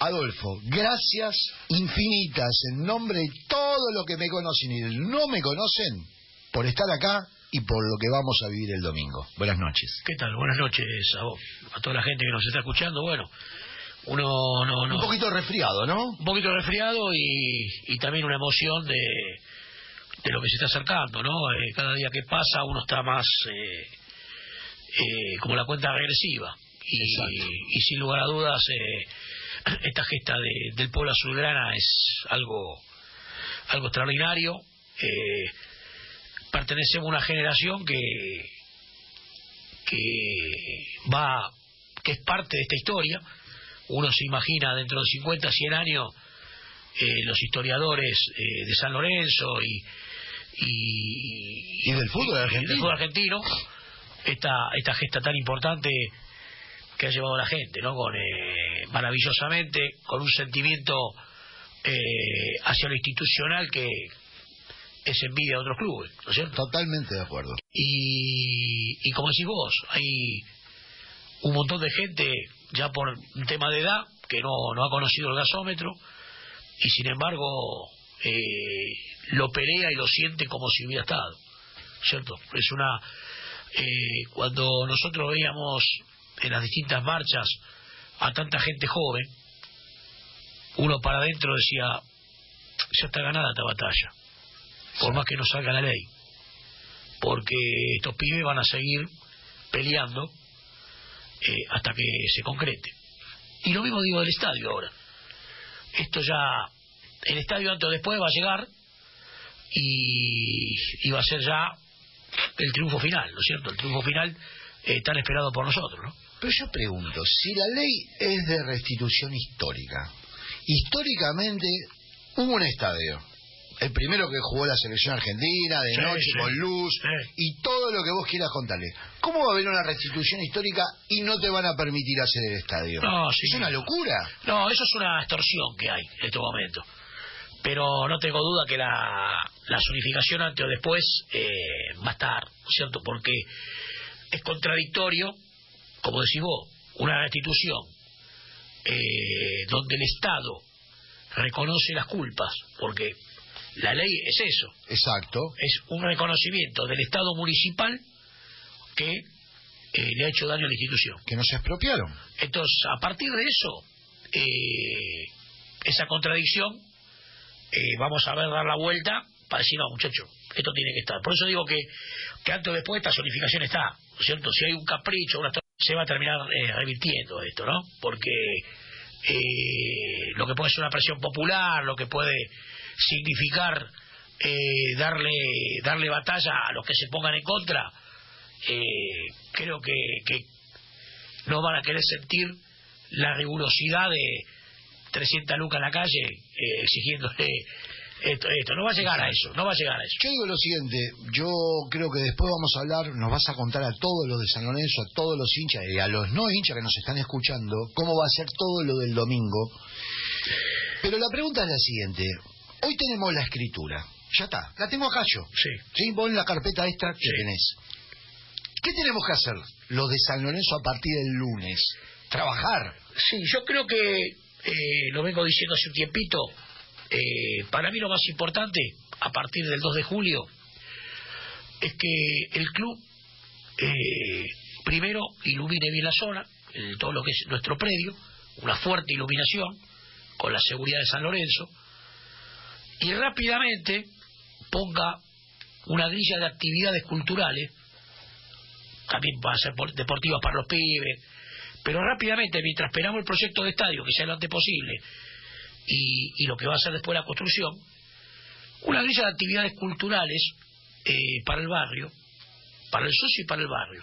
Adolfo, gracias infinitas en nombre de todo lo que me conocen y no me conocen por estar acá y por lo que vamos a vivir el domingo. Buenas noches. ¿Qué tal? Buenas noches a vos, a toda la gente que nos está escuchando. Bueno, uno no, no Un poquito resfriado, ¿no? un poquito resfriado y, y también una emoción de, de lo que se está acercando, ¿no? Eh, cada día que pasa uno está más eh, eh, como la cuenta regresiva y, y sin lugar a dudas eh, esta gesta de- del pueblo azulgrana es algo algo extraordinario. Eh, pertenecemos a una generación que que va que es parte de esta historia. Uno se imagina dentro de 50, 100 años eh, los historiadores eh, de San Lorenzo y y, Y del fútbol y- y argentino. del fútbol argentino esta esta gesta tan importante que ha llevado a la gente, ¿no? Con eh, maravillosamente con un sentimiento eh, hacia lo institucional que es envidia de otros clubes, ¿no es cierto? Totalmente de acuerdo. Y, y como decís vos, hay un montón de gente ya por un tema de edad que no, no ha conocido el gasómetro y sin embargo eh, lo pelea y lo siente como si hubiera estado, ¿cierto? Es una... eh, cuando nosotros veíamos en las distintas marchas a tanta gente joven, uno para adentro decía, ya está ganada esta batalla, por más que no salga la ley porque estos pibes van a seguir peleando eh, hasta que se concrete. Y lo mismo digo del estadio ahora. Esto ya, el estadio antes o después va a llegar y, y va a ser ya el triunfo final, ¿no es cierto? El triunfo final eh, tan esperado por nosotros, ¿no? Pero yo pregunto, si la ley es de restitución histórica, históricamente hubo un estadio, el primero que jugó la selección argentina, de Sí, noche, sí. con luz, Sí. y todo lo que vos quieras contarle. ¿Cómo va a haber una restitución histórica y no te van a permitir hacer el estadio? No. Es una locura. No, eso es una extorsión que hay en este momento. Pero no tengo duda que la, la zonificación antes o después eh, va a estar, ¿cierto? Porque es contradictorio, como decís vos, una restitución eh, donde el Estado reconoce las culpas, porque la ley es eso, Exacto. es un reconocimiento del Estado municipal que eh, le ha hecho daño a la institución. Que no se expropiaron. Entonces, a partir de eso, eh, esa contradicción, eh, vamos a ver dar la vuelta para decir, no, muchacho, esto tiene que estar. Por eso digo que, que antes o después esta zonificación está, ¿no es cierto? Si hay un capricho, una se va a terminar eh, revirtiendo esto, ¿no? Porque eh, lo que puede ser una presión popular, lo que puede significar eh, darle darle batalla a los que se pongan en contra, eh, creo que, que no van a querer sentir la rigurosidad de 300 lucas en la calle eh, exigiéndole esto, esto. No va a llegar a eso, no va a llegar a eso. Yo digo lo siguiente, yo creo que después vamos a hablar, nos vas a contar a todos los de San Lorenzo, a todos los hinchas y a los no hinchas que nos están escuchando, cómo va a ser todo lo del domingo. Pero la pregunta es la siguiente, hoy tenemos la escritura, ya está, la tengo acá yo. Sí. Sí, vos en la carpeta extra que Sí. tenés. ¿Qué tenemos que hacer los de San Lorenzo a partir del lunes? Trabajar. Sí, yo creo que eh, lo vengo diciendo hace un tiempito. Eh, para mí lo más importante, a partir del 2 de julio, es que el club eh, primero ilumine bien la zona, eh, todo lo que es nuestro predio, una fuerte iluminación con la seguridad de San Lorenzo, y rápidamente ponga una grilla de actividades culturales, también va a ser por- deportivas para los pibes, pero rápidamente, mientras esperamos el proyecto de estadio, que sea lo antes posible, y, y lo que va a ser después la construcción, una grilla de actividades culturales eh, para el barrio, para el socio y para el barrio.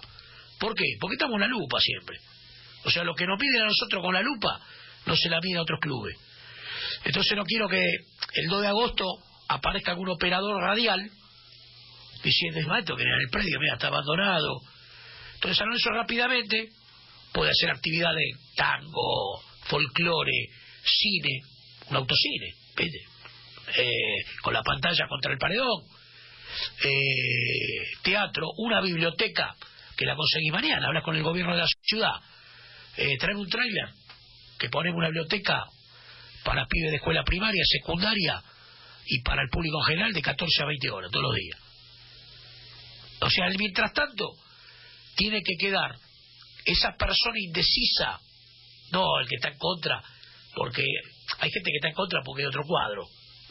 ¿Por qué? Porque estamos en la lupa siempre. O sea, lo que nos piden a nosotros con la lupa, no se la miden a otros clubes. Entonces no quiero que el 2 de agosto aparezca algún operador radial diciendo, es maestro, que en el predio, mira, está abandonado. Entonces San Lorenzo rápidamente puede hacer actividades, tango, folclore, cine, un autocine, ¿viste? Eh, con la pantalla contra el paredón, eh, teatro, una biblioteca que la conseguí mañana, hablas con el gobierno de la ciudad, eh, traer un tráiler, que ponemos una biblioteca para pibes de escuela primaria, secundaria y para el público en general de 14 a 20 horas todos los días. O sea, mientras tanto, tiene que quedar esa persona indecisa, no el que está en contra, porque hay gente que está en contra porque hay otro cuadro.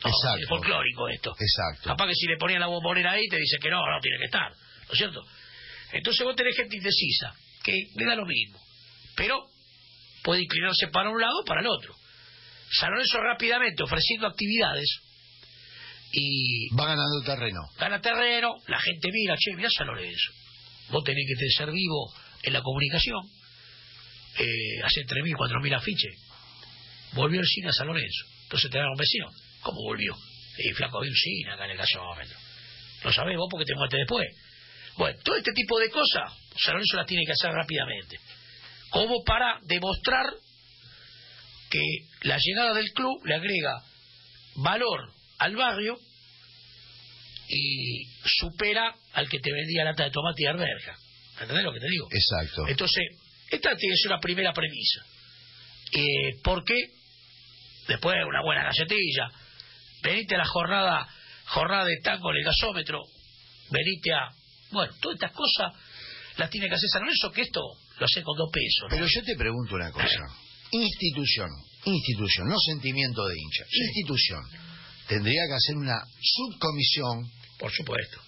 Exacto. Es folclórico esto. Exacto. Capaz que si le ponían la bombonera ahí te dice que no, no tiene que estar. ¿No es cierto? Entonces vos tenés gente indecisa, que le da lo mismo. Pero puede inclinarse para un lado o para el otro. San Lorenzo rápidamente ofreciendo actividades y Va ganando terreno. gana terreno, la gente mira, che, mirá San Lorenzo. Vos tenés que ser vivo en la comunicación. Eh, hace 3.000, 4.000 afiches. Volvió el cine a San Lorenzo. Entonces te dan un vecino. ¿Cómo volvió? Y flaco, había un cine acá en el gasómetro. Lo sabés vos porque te muertes después. Bueno, todo este tipo de cosas, San Lorenzo las tiene que hacer rápidamente. Como para demostrar que la llegada del club le agrega valor al barrio y supera al que te vendía lata de tomate y arberja. ¿Entendés lo que te digo? Exacto. Entonces, esta tiene que ser una primera premisa. Eh, porque después una buena galletilla, venite a la jornada jornada de tango en el gasómetro, venite a... Bueno, todas estas cosas las tiene que hacer San Lorenzo, que esto lo hace con dos pesos. ¿no? Pero yo te pregunto una cosa. Institución, institución, no sentimiento de hincha. Institución. Tendría que hacer una subcomisión Por supuesto.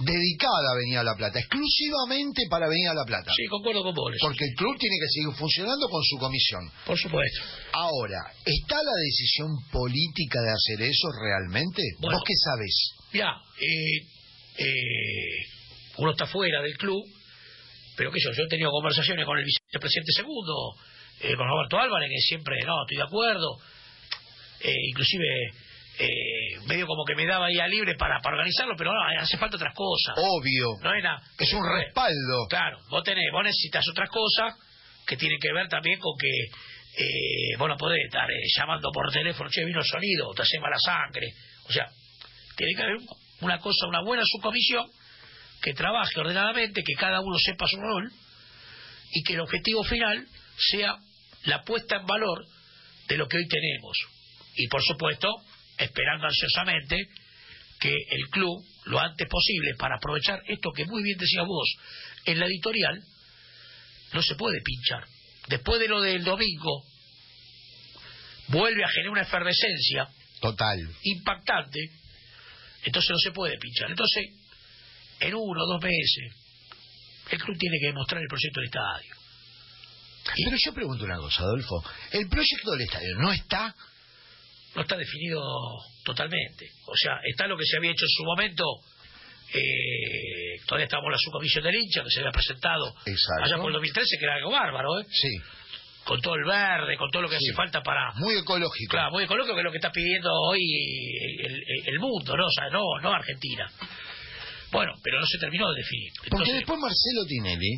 Dedicada a Avenida La Plata, exclusivamente para Avenida La Plata. Sí, concuerdo con vos. Porque el club tiene que seguir funcionando con su comisión. Por supuesto. Ahora, ¿está la decisión política de hacer eso realmente? Bueno. ¿Vos qué sabés? Ya, eh, eh, uno está fuera del club, pero qué sé yo, yo he tenido conversaciones con el vicepresidente segundo, eh, con Roberto Álvarez, que siempre, no, estoy de acuerdo, eh, inclusive eh, medio como que me daba día libre para, para organizarlo, pero no, hace falta otras cosas. Obvio. No era, Es un respaldo. Claro, vos tenés, vos necesitas otras cosas que tienen que ver también con que eh, vos no podés estar eh, llamando por teléfono, che, vino el sonido, te hace mala sangre. O sea, tiene que haber una cosa, una buena subcomisión que trabaje ordenadamente, que cada uno sepa su rol y que el objetivo final sea la puesta en valor de lo que hoy tenemos. Y por supuesto, esperando ansiosamente que el club, lo antes posible, para aprovechar esto que muy bien decías vos en la editorial, no se puede pinchar. Después de lo del domingo, vuelve a generar una efervescencia Total. impactante, entonces no se puede pinchar. Entonces, en uno o dos meses, el club tiene que demostrar el proyecto del estadio. Y- Pero yo pregunto una cosa, Adolfo. ¿El proyecto del estadio no está? No está definido totalmente. O sea, está lo que se había hecho en su momento, eh, todavía estábamos en la subcomisión del hincha, que se había presentado Exacto. allá por el 2013, que era algo bárbaro, ¿eh? Sí. con todo el verde, con todo lo que Sí. hace falta para... Muy ecológico. Claro, muy ecológico, que es lo que está pidiendo hoy el, el- el mundo, ¿no? O sea, no, no Argentina. Bueno, pero no se terminó de definir. Porque después Marcelo Tinelli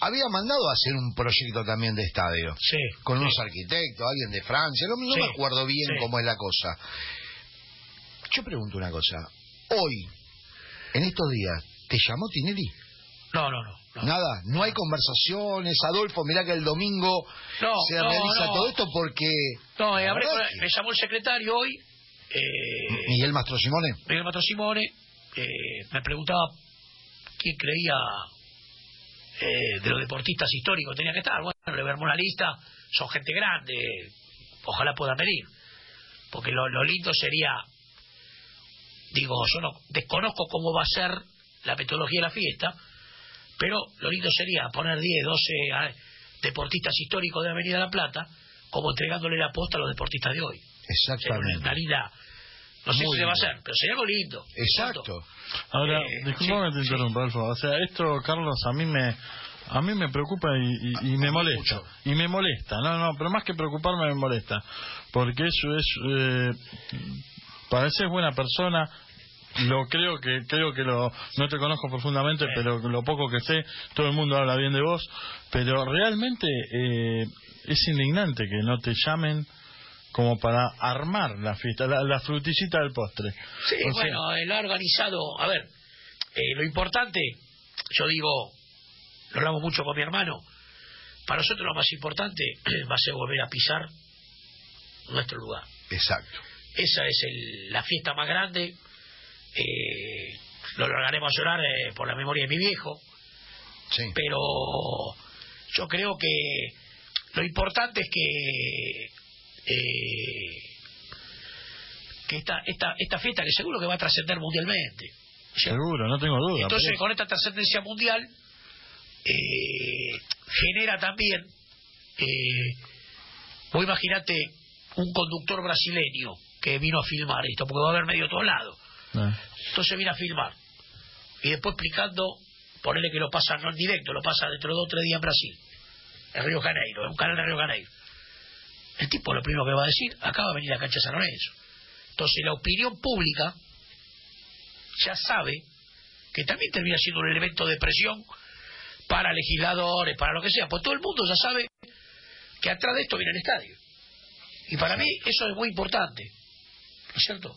había mandado a hacer un proyecto también de estadio. sí, Con unos arquitectos, alguien de Francia. No, me acuerdo bien cómo es la cosa. Yo pregunto una cosa. Hoy, en estos días, ¿te llamó Tinelli? No, no, no. no. Nada, no hay conversaciones. Adolfo, mirá que el domingo No, se no, realiza todo esto porque... No, eh, hablé que- me llamó el secretario hoy, eh, Miguel Mastro Simone. Miguel Matro Simone, eh, me preguntaba quién creía eh, de los deportistas históricos tenía que estar. Bueno, le vemos una lista, son gente grande, ojalá puedan venir. Porque lo, lo lindo sería, digo, yo no desconozco cómo va a ser la metodología de la fiesta, pero lo lindo sería poner 10, 12 a- deportistas históricos de Avenida La Plata, como entregándole la posta a los deportistas de hoy. Sería Exactamente. una linda- no sé Muy si se va a hacer, pero sería algo lindo. Exacto. Ahora, Eh, disculpame sí, te sí. interrumpa, Alfa. O sea, esto, Carlos, a mí me a mí me preocupa y, y- y me molesta. Mucho. Y me molesta. No, no, pero más que preocuparme me molesta. Porque eso es... Eh, pareces buena persona. Lo creo que creo que lo no te conozco profundamente, Sí. pero lo poco que sé, todo el mundo habla bien de vos. Pero realmente eh, es indignante que no te llamen como para armar la fiesta, la, la frutillita del postre. Sí, O sea, bueno, él ha organizado. A ver, eh, lo importante, yo digo, lo hablamos mucho con mi hermano. Para nosotros lo más importante va a ser volver a pisar nuestro lugar. Exacto. Esa es el- la fiesta más grande. Eh, lo largaremos a llorar eh, por la memoria de mi viejo, Sí. pero yo creo que lo importante es que eh, que esta, esta, esta fiesta que seguro que va a trascender mundialmente. Seguro, no tengo duda. Entonces, pero- con esta trascendencia mundial, eh, genera también, eh, vos imaginate un conductor brasileño que vino a filmar esto, porque va a haber medio todo lado. Eh, Entonces viene a filmar. Y después explicando, ponele que lo pasa no en directo, lo pasa dentro de dos o tres días en Brasil, en Río Janeiro, en un canal de Río Janeiro. El tipo lo primero que va a decir, acá va a venir la cancha de San Lorenzo. Entonces la opinión pública ya sabe que también termina siendo un elemento de presión para legisladores, para lo que sea, pues todo el mundo ya sabe que atrás de esto viene el estadio. Y para mí eso es muy importante, ¿no es cierto?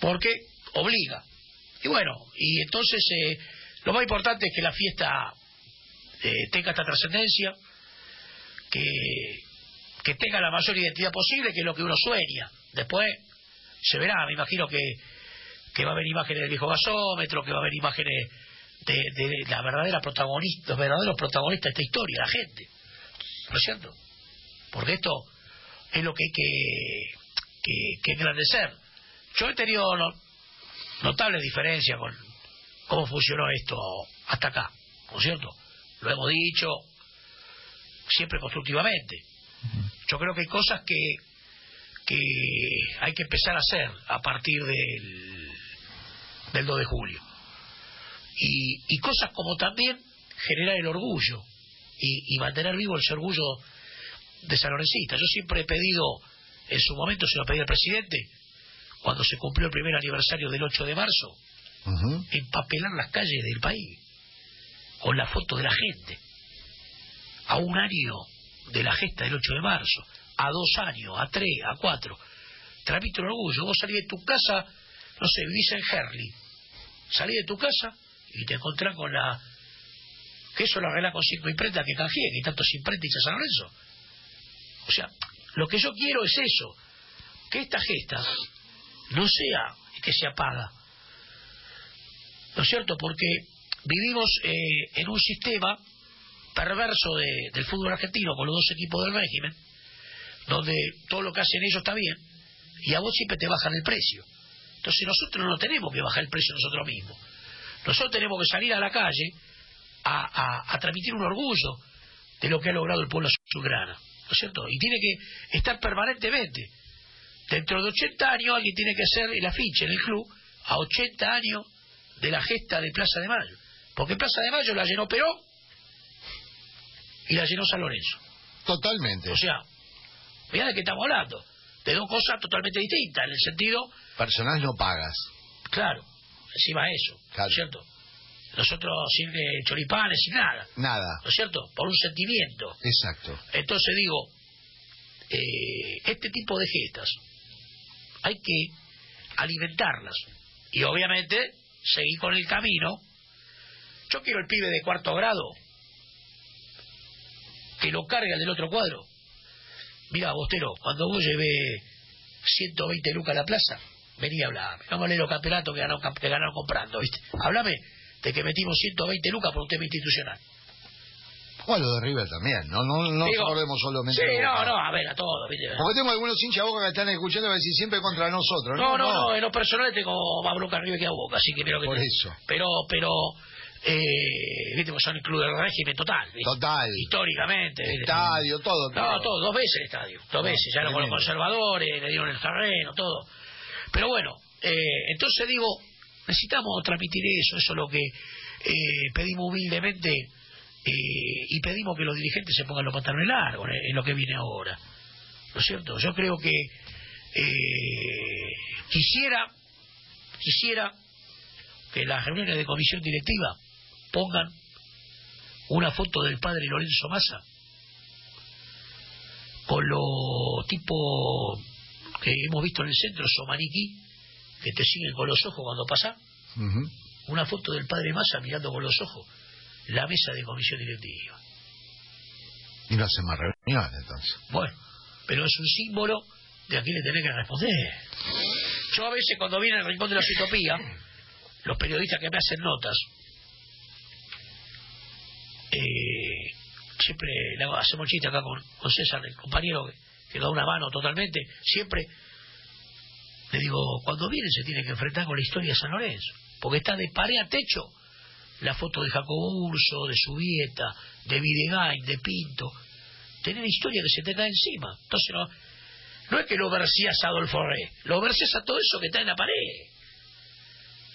Porque obliga. Y bueno, y entonces eh, lo más importante es que la fiesta eh, tenga esta trascendencia, que, que tenga la mayor identidad posible, que es lo que uno sueña. Después se verá, me imagino que, que va a haber imágenes del viejo gasómetro, que va a haber imágenes de, la verdadera protagonista, los verdaderos protagonistas de esta historia, la gente. ¿No es cierto? Porque esto es lo que hay que, que, que engrandecer. Yo he tenido no- notables diferencias con cómo funcionó esto hasta acá, ¿no es cierto? Lo hemos dicho siempre constructivamente. Yo creo que hay cosas que, que hay que empezar a hacer a partir del, del 2 de julio. Y, y cosas como también generar el orgullo y, y mantener vivo ese orgullo de San Lorencista. Yo siempre he pedido, en su momento se lo pedí al presidente, cuando se cumplió el primer aniversario del 8 de marzo, empapelar las calles del país con la foto de la gente. A un año de la gesta del 8 de marzo, a dos años, a tres, a cuatro. Transmite un orgullo. Vos salís de tu casa, no sé, vivís en Herley. Salís de tu casa y te encontrás con la... Que eso lo arreglás con cinco imprentas que canjeé, que hay tantos imprentas a San Lorenzo. O sea, lo que yo quiero es eso, que esta gesta no sea que se apaga, ¿no es cierto? Porque vivimos eh, en un sistema perverso de- del fútbol argentino con los dos equipos del régimen, donde todo lo que hacen ellos está bien, y a vos siempre te bajan el precio. Entonces nosotros no tenemos que bajar el precio nosotros mismos. Nosotros tenemos que salir a la calle a, transmitir un orgullo de lo que ha logrado el pueblo azulgrana, ¿no es cierto? Y tiene que estar permanentemente. Dentro de 80 años alguien tiene que hacer el afiche en el club a 80 años de la gesta de Plaza de Mayo. Porque Plaza de Mayo la llenó Perón y la llenó San Lorenzo. Totalmente. O sea, mirá de qué estamos hablando. De dos cosas totalmente distintas, en el sentido, Personal no pagas. claro, encima eso, Claro. ¿cierto? Nosotros sin eh, choripanes, sin nada, Nada. ¿no es cierto? Por un sentimiento. Exacto. Entonces digo, eh, este tipo de gestas hay que alimentarlas y obviamente seguir con el camino. Yo quiero el pibe de cuarto grado que lo cargue al del otro cuadro. Mira, Bostero, cuando vos llevé 120 lucas a la plaza, vení a. No me hablé de los campeonatos que ganaron, que ganaron comprando, ¿viste? Háblame de que metimos 120 lucas por un tema institucional. O lo de River también. No, no, no Digo, recordemos solamente. Sí, no, no, a ver, a todos, ¿viste? Porque tengo algunos hinchas boca que están escuchando y a decir siempre contra nosotros. No, no, no, en lo personal tengo más bronca arriba que a Boca, así que creo que... Por te- eso. Pero, pero, eh, viste, pues son el club del régimen total, ¿viste? Total. Históricamente. ¿viste? Estadio, todo. No, todo, dos veces el estadio, dos veces, ya lo con los conservadores, le dieron el terreno, todo. Pero bueno, eh, entonces digo, necesitamos transmitir eso, eso es lo que eh, pedimos humildemente eh, y pedimos que los dirigentes se pongan los pantalones largos en, en lo que viene ahora. ¿No es cierto? Yo creo que eh, quisiera, quisiera que las reuniones de comisión directiva pongan una foto del padre Lorenzo Massa con lo tipo que hemos visto en el centro, esos maniquí que te siguen con los ojos cuando pasa, una foto del padre Massa mirando con los ojos la mesa de comisión directiva. Y no hacen más reuniones entonces. Bueno, pero es un símbolo de a quién le tenés que responder. Yo a veces cuando viene el rincón de la utopía, los periodistas que me hacen notas, siempre hacemos chiste acá con, César, el compañero que, que da una mano totalmente, siempre le digo, cuando viene se tiene que enfrentar con la historia de San Lorenzo, porque está de pared a techo la foto de Jacobo Urso, de Subieta, de Videgain, de Pinto, tener historia que se te cae encima. Entonces no, no es que lo versías a Adolfo Rey, lo versías a todo eso que está en la pared.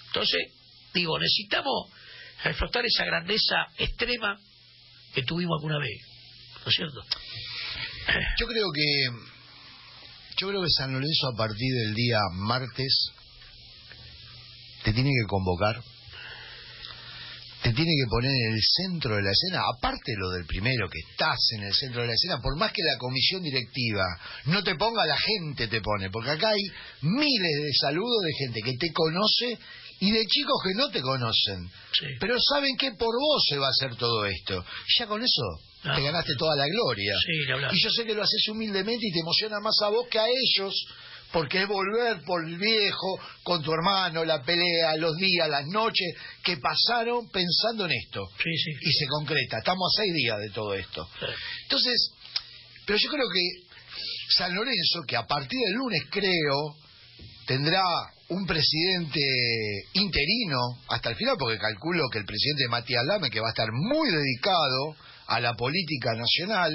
Entonces, digo, necesitamos reflotar esa grandeza extrema que tuvimos alguna vez, ¿no es cierto? Yo creo que yo creo que San Lorenzo a partir del día martes te tiene que convocar, te tiene que poner en el centro de la escena, aparte lo del primero, que estás en el centro de la escena, por más que la comisión directiva no te ponga, la gente te pone, porque acá hay miles de saludos de gente que te conoce y de chicos que no te conocen, Sí. pero saben que por vos se va a hacer todo esto. Ya con eso Ah. te ganaste toda la gloria. Sí. Y yo sé que lo haces humildemente y te emociona más a vos que a ellos, porque es volver por el viejo, con tu hermano, la pelea, los días, las noches que pasaron pensando en esto. Sí. Y se concreta. Estamos a seis días de todo esto. Entonces, pero yo creo que San Lorenzo, que a partir del lunes creo, tendrá un presidente interino hasta el final, porque calculo que el presidente Matías Lame, que va a estar muy dedicado a la política nacional,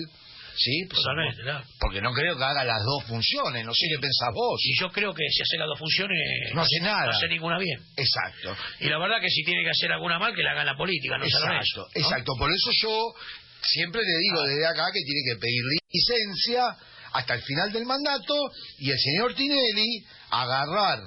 ¿sí? Pues, Totalmente, claro. Porque no creo que haga las dos funciones, no sé qué pensás vos. Y yo creo que si hace las dos funciones, No hace nada. No hace ninguna bien. Exacto. Y la verdad que si tiene que hacer alguna mal, que la haga en la política, no Exacto, exacto. Por eso yo siempre le digo desde acá que tiene que pedir licencia hasta el final del mandato y el señor Tinelli agarrar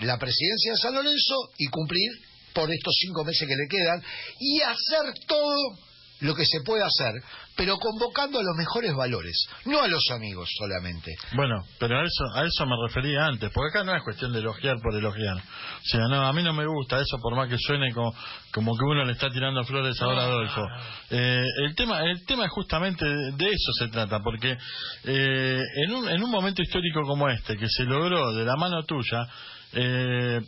la presidencia de San Lorenzo y cumplir por estos cinco meses que le quedan y hacer todo lo que se puede hacer, pero convocando a los mejores valores, no a los amigos solamente. Bueno, pero a eso, a eso me refería antes, porque acá no es cuestión de elogiar por elogiar. O sea, no, a mí no me gusta eso, por más que suene como, como que uno le está tirando flores ahora a Adolfo. Eh, el tema el tema es justamente de, de eso se trata, porque eh, en, un, en un momento histórico como este, que se logró de la mano tuya, eh,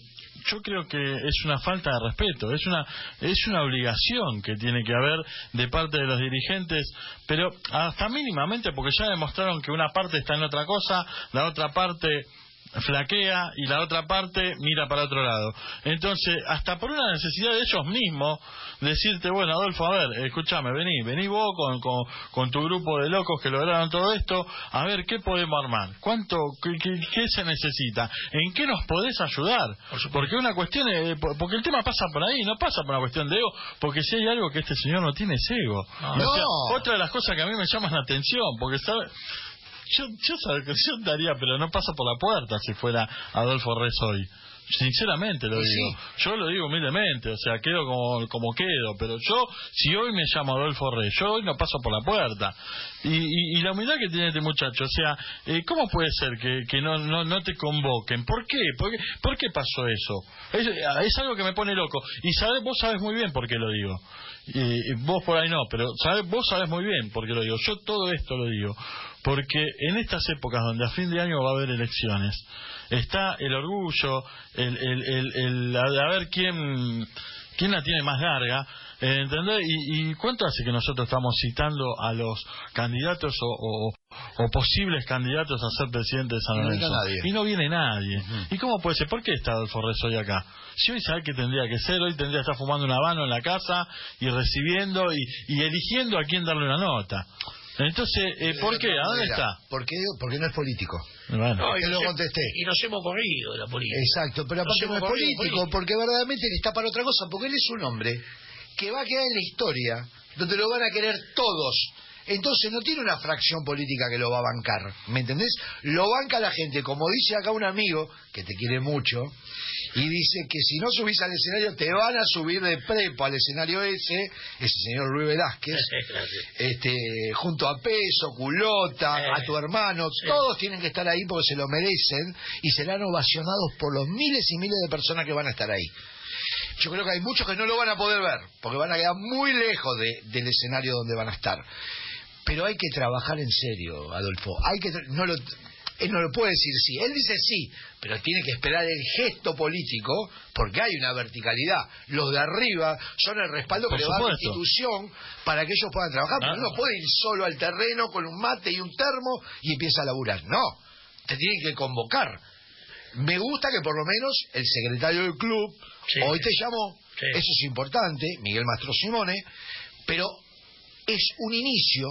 yo creo que es una falta de respeto, es una es una obligación que tiene que haber de parte de los dirigentes, pero hasta mínimamente porque ya demostraron que una parte está en otra cosa, la otra parte flaquea y la otra parte mira para otro lado. Entonces, hasta por una necesidad de ellos mismos, decirte, bueno, Adolfo, a ver, escúchame, vení, vení vos con, con, con tu grupo de locos que lograron todo esto, a ver, ¿qué podemos armar? ¿Cuánto, qué, qué- qué se necesita? ¿En qué nos podés ayudar? Porque una cuestión, eh, por- porque el tema pasa por ahí, no pasa por una cuestión de ego, porque si hay algo que este señor no tiene es ego. No. O sea, No. otra de las cosas que a mí me llaman la atención, porque sabe, yo, yo, yo daría, pero no pasa por la puerta si fuera Adolfo Rez hoy. Sinceramente lo digo. Yo lo digo humildemente, o sea, quedo como, como quedo, pero yo, si hoy me llamo Adolfo Rey, yo hoy no paso por la puerta. Y, y, y la humildad que tiene este muchacho, o sea, eh, ¿cómo puede ser que, que no, no, no te convoquen? ¿Por qué? ¿Por qué, por qué pasó eso? Es, es algo que me pone loco. Y sabes, vos sabes muy bien por qué lo digo. Y, y vos por ahí no, pero sabes, vos sabes muy bien por qué lo digo. Yo todo esto lo digo. Porque en estas épocas donde a fin de año va a haber elecciones, está el orgullo, el, el, el, el- a a ver quién, quién la tiene más larga, eh, ¿entendés? Y, y cuánto hace que nosotros estamos citando a los candidatos o, o- o posibles candidatos a ser presidente de San no Lorenzo? Y no viene nadie. ¿Y cómo puede ser? ¿Por qué está Adolfo Rez hoy acá? Si hoy sabe que tendría que ser, hoy tendría que estar fumando un habano en la casa y recibiendo y, y eligiendo a quién darle una nota. Entonces, eh, ¿por qué? ¿A dónde está? ¿Por qué? Porque no es político. Bueno. No, y lo contesté. Y nos hemos corrido de la política. Exacto, pero aparte no es político, política. porque verdaderamente él está para otra cosa, porque él es un hombre que va a quedar en la historia, donde lo van a querer todos. Entonces no tiene una fracción política que lo va a bancar, ¿me entendés? Lo banca la gente, como dice acá un amigo, que te quiere mucho, y dice que si no subís al escenario te van a subir de prepo al escenario ese, ese señor Luis Velázquez, este, junto a Peso, Culota, Sí. a tu hermano, todos tienen que estar ahí porque se lo merecen y serán ovacionados por los miles y miles de personas que van a estar ahí. Yo creo que hay muchos que no lo van a poder ver porque van a quedar muy lejos de- del escenario donde van a estar. Pero hay que trabajar en serio, Adolfo. Hay que no lo él no lo puede decir sí. Él dice sí, pero tiene que esperar el gesto político porque hay una verticalidad. Los de arriba son el respaldo que le va a la institución para que ellos puedan trabajar. Pero uno no puede ir solo al terreno con un mate y un termo y empieza a laburar. No, te tienen que convocar. Me gusta que por lo menos el secretario del club hoy te llamó. Eso es importante, Miguel Mastro Simone, pero es un inicio,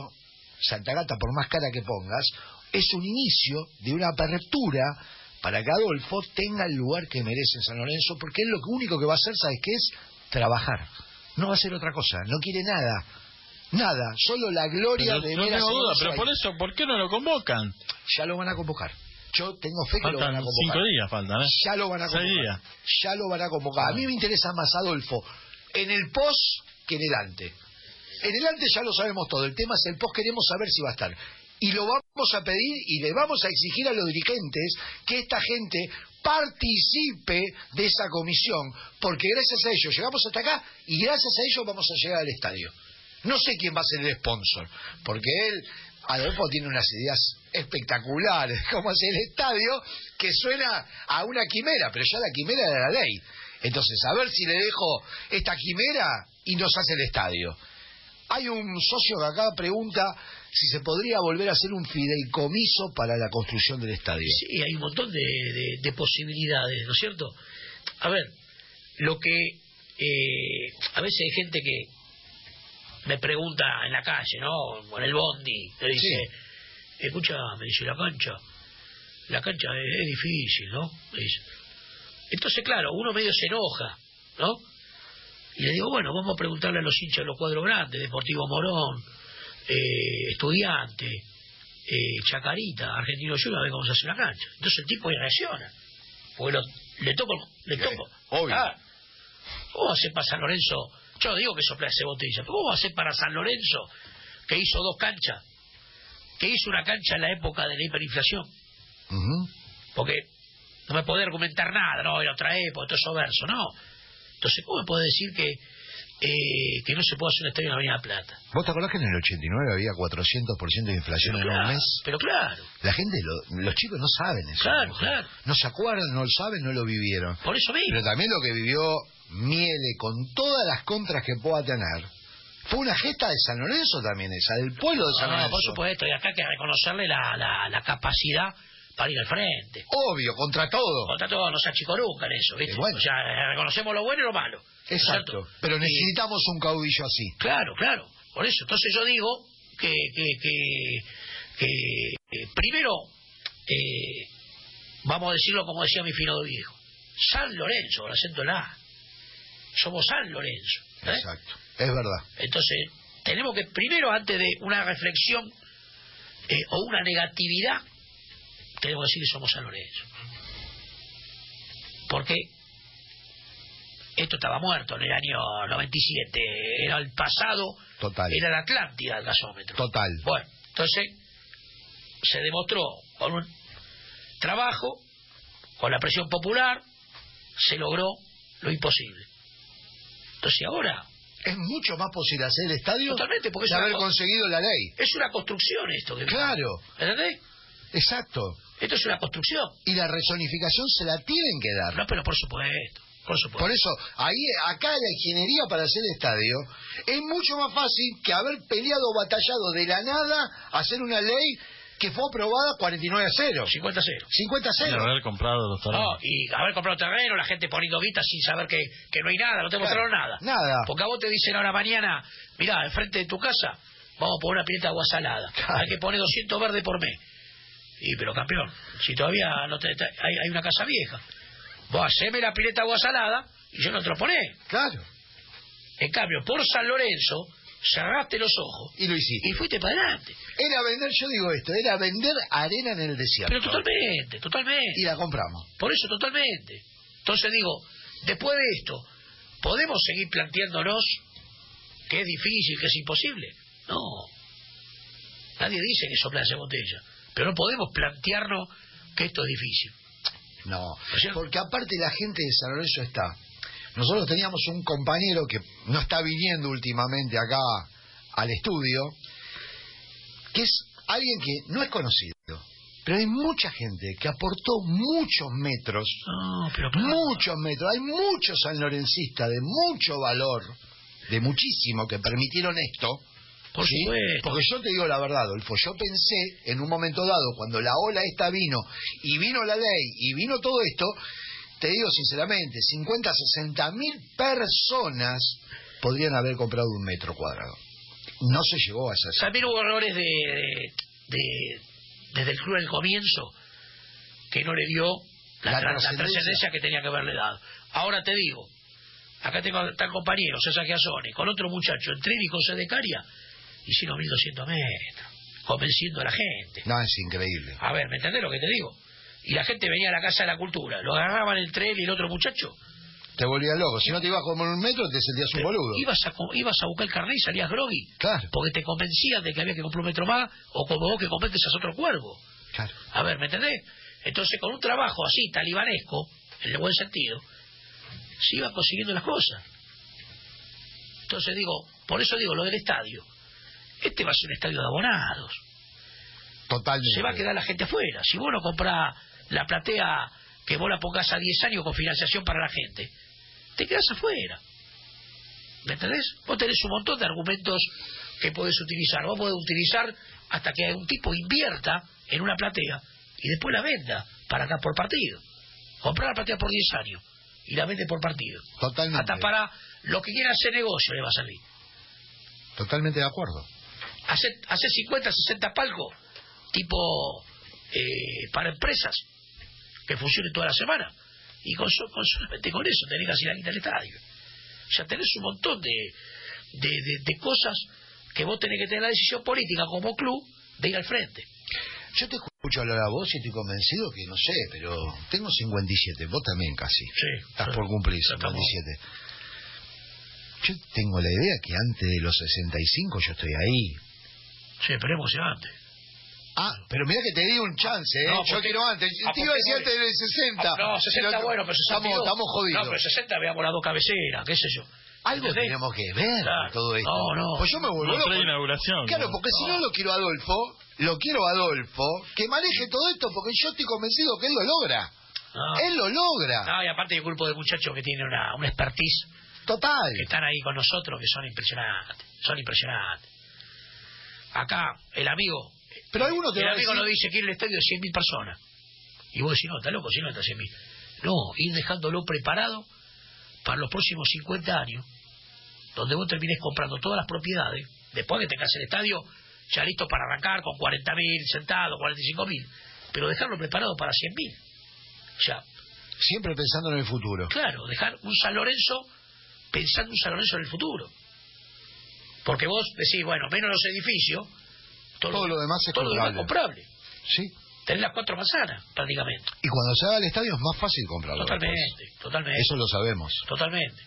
Santa Gata, por más cara que pongas, es un inicio de una apertura para que Adolfo tenga el lugar que merece en San Lorenzo, porque él lo único que va a hacer, ¿sabes qué es? Trabajar. No va a hacer otra cosa, no quiere nada. Nada, solo la gloria de no tengo duda, pero por eso, ¿por qué no lo convocan? Ya lo van a convocar. Yo tengo fe que lo van a convocar. Cinco días faltan, ¿eh? Ya lo van a convocar. Ya lo van a convocar. A mí me interesa más Adolfo en el post que en el ante. En el ante ya lo sabemos todo. El tema es el post, queremos saber si va a estar y lo vamos a pedir y le vamos a exigir a los dirigentes que esta gente participe de esa comisión, porque gracias a ellos llegamos hasta acá y gracias a ellos vamos a llegar al estadio. No sé quién va a ser el sponsor, porque él, Adolfo, tiene unas ideas espectaculares, como es el estadio, que suena a una quimera, pero ya la quimera de la ley. Entonces, a ver si le dejo esta quimera y nos hace el estadio. Hay un socio que acá pregunta si se podría volver a hacer un fideicomiso para la construcción del estadio. Sí, hay un montón de, posibilidades, ¿no es cierto? A ver, lo que eh, a veces hay gente que me pregunta en la calle, ¿no? En el bondi, me dice, escucha, me dice la cancha, la cancha es, difícil, ¿no? Entonces, claro, uno medio se enoja, ¿no? Y le digo, bueno, vamos a preguntarle a los hinchas de los cuadros grandes, Deportivo Morón, eh, Estudiante, eh, Chacarita, Argentino Junior, a ver cómo se hace la cancha. Entonces el tipo reacciona. Porque le toco, le toco. obvio. Ah, ¿Cómo va a hacer para San Lorenzo? Yo digo que sopla ese botella, pero ¿cómo va a hacer para San Lorenzo, que hizo dos canchas, que hizo una cancha en la época de la hiperinflación? Porque no me puede argumentar nada, no, era otra época, todo eso verso, no. Entonces, ¿cómo me puede decir que, eh, que no se puede hacer un estadio en la Avenida Plata? ¿Vos te acordás que en el 89 había 400% de inflación en un mes? Pero claro. La gente, los chicos no saben eso. Claro, claro. No se acuerdan, no lo saben, no lo vivieron. Por eso mismo. Pero también lo que vivió Miele con todas las contras que pueda tener. Fue una gesta de San Lorenzo también esa, del pueblo de San Lorenzo. por supuesto, y acá hay que reconocerle la, la, la capacidad para ir al frente. Obvio, contra todo. Contra todo, no se en eso, ¿viste? O sea, reconocemos lo bueno y lo malo. Exacto. Pero necesitamos un caudillo así. Claro, claro. Por eso, entonces yo digo que, que, que, primero, eh, vamos a decirlo como decía mi fino viejo, San Lorenzo, el acento la Somos San Lorenzo. ¿eh? Exacto, es verdad. Entonces, tenemos que primero, antes de una reflexión eh, o una negatividad, tenemos que decir que somos San Lorenzo. Porque esto estaba muerto en el año 97, era el pasado, Total. era la Atlántida el gasómetro. Total. Bueno, entonces se demostró con un trabajo, con la presión popular, se logró lo imposible. Entonces ahora... Es mucho más posible hacer el estadio Totalmente, porque es haber conseguido la ley. Es una construcción esto. Que claro. ¿Entendés? Exacto. Esto es una construcción. Y la rezonificación se la tienen que dar. No, pero por supuesto. Por, supuesto. por eso, ahí, acá la ingeniería para hacer el estadio es mucho más fácil que haber peleado o batallado de la nada hacer una ley que fue aprobada 49 a 0. 50 a 0. 50 a 0. Y haber comprado los terrenos. No, y haber comprado terreno, la gente poniendo guita sin saber que, que no hay nada, no te mostraron nada. Nada. Porque a vos te dicen ahora mañana, mirá, enfrente de tu casa, vamos a poner una pileta de agua salada. Hay que poner 200 verdes por mes. Y pero campeón, si todavía no te, hay, una casa vieja, vos haceme la pileta agua salada y yo no te lo poné. Claro. En cambio, por San Lorenzo, cerraste los ojos. Y lo hiciste. Y fuiste para adelante. Era vender, yo digo esto, era vender arena en el desierto. Pero totalmente, totalmente. Y la compramos. Por eso, totalmente. Entonces digo, después de esto, ¿podemos seguir planteándonos que es difícil, que es imposible? No. Nadie dice que soplase botella. Pero no podemos plantearnos que esto es difícil. No, porque aparte la gente de San Lorenzo está. Nosotros teníamos un compañero que no está viniendo últimamente acá al estudio, que es alguien que no es conocido, Pero hay mucha gente que aportó muchos metros, No, pero claro. muchos metros. Hay muchos sanlorencistas de mucho valor, de muchísimo, que permitieron esto. Por ¿sí? supuesto. Porque yo te digo la verdad, Adolfo, yo pensé en un momento dado, cuando la ola esta vino, y vino la ley, y vino todo esto, te digo sinceramente, 50, 60 mil personas podrían haber comprado un metro cuadrado. No se llegó a esa También hubo errores de, de- de- desde el club del comienzo que no le dio la, La tra- la trascendencia. que tenía que haberle dado. Ahora te digo, acá tengo tal compañero, César Giasone, con otro muchacho, en y con Sedecaria, hicieron 1200 metros, convenciendo a la gente. No, es increíble. A ver, ¿me entendés lo que te digo? Y la gente venía a la Casa de la Cultura, lo agarraban el tren y el otro muchacho. Te volvías loco. Si no te ibas como en un metro, te sentías un boludo. Ibas a, ibas a buscar el carnet y salías groggy. Claro, Porque te convencían de que había que comprar un metro más, o como vos que convences a otro cuervo. claro. A ver, ¿me entendés? Entonces, con un trabajo así, talibanesco, en el buen sentido, se iban consiguiendo las cosas. Entonces digo, por eso digo lo del estadio. Este va a ser un estadio de abonados. Totalmente. Se va a quedar la gente afuera. Si vos no comprás la platea que vos la pongas a 10 años con financiación para la gente, te quedas afuera. ¿Me entendés? Vos tenés un montón de argumentos que podés utilizar. Vos podés utilizar hasta que un tipo invierta en una platea y después la venda para acá por partido. Comprar la platea por 10 años y la vende por partido. Totalmente. Hasta para lo que quiera hacer negocio le va a salir. Totalmente de acuerdo. Hacer, hacer 50, 60 palcos, tipo eh, para empresas, que funcionen toda la semana. Y con, con solamente con eso tenés casi la guita del estadio. Ya tenés un montón de, de, de- de cosas que vos tenés que tener la decisión política como club de ir al frente. Yo te escucho hablar a vos y estoy convencido que, no sé, pero tengo 57, vos también casi. Sí. Estás por cumplir Ya estamos. 57. Yo tengo la idea que antes de los 65 yo estoy ahí. Sí, pero es emocionante. Ah, pero mira que te di un chance, ¿eh? No, yo quiero antes. Ah, te iba a decir antes del 60. Ah, no, 60 Pero bueno, pero 62. Estamos, estamos jodidos. No, pero 60 veamos las dos cabeceras, qué sé yo. Algo ¿Entendés? tenemos que ver Claro. todo esto. No, no. Pues yo me vuelvo No inauguración. Claro, ¿no? porque si no lo quiero a Adolfo, lo quiero a Adolfo, que maneje todo esto, porque yo estoy convencido que él lo logra. No. Él lo logra. No, y aparte hay un grupo de muchachos que tienen una, una expertise Total. que están ahí con nosotros que son impresionantes, son impresionantes. Acá, el amigo, Pero alguno te el va amigo decir... nos dice que en el estadio de 100.000 personas. Y vos decís, no, está loco, si no está 100.000. No, ir dejándolo preparado para los próximos 50 años, donde vos termines comprando todas las propiedades, después que tengas el estadio ya listo para arrancar con 40.000 sentados, 45.000, pero dejarlo preparado para 100.000. Ya, Siempre pensando en el futuro. Claro, dejar un San Lorenzo pensando un San Lorenzo en el futuro. Porque vos decís, bueno, menos los edificios, todo, Todo lo demás es todo lo demás comprable. comprable. Sí. Tenés las cuatro manzanas, prácticamente. Y cuando se haga el estadio es más fácil comprarlo. Totalmente, después. totalmente. Eso lo sabemos. Totalmente.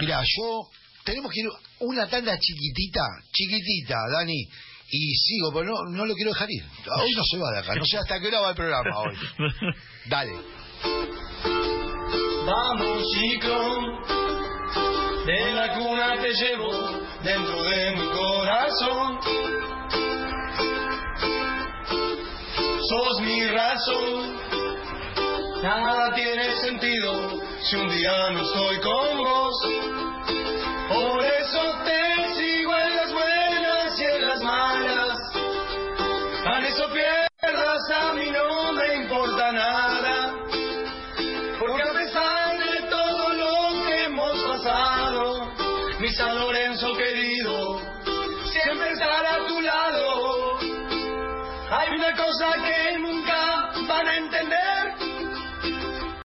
Mira, yo... Tenemos que ir una tanda chiquitita, chiquitita, Dani. Y sigo, pero no, no lo quiero dejar ir. Hoy no se va de acá. No sé hasta qué hora va el programa hoy. Dale. Vamos chico, de la cuna te llevo dentro de mi corazón. Sos mi razón, nada tiene sentido si un día no estoy con vos. Por eso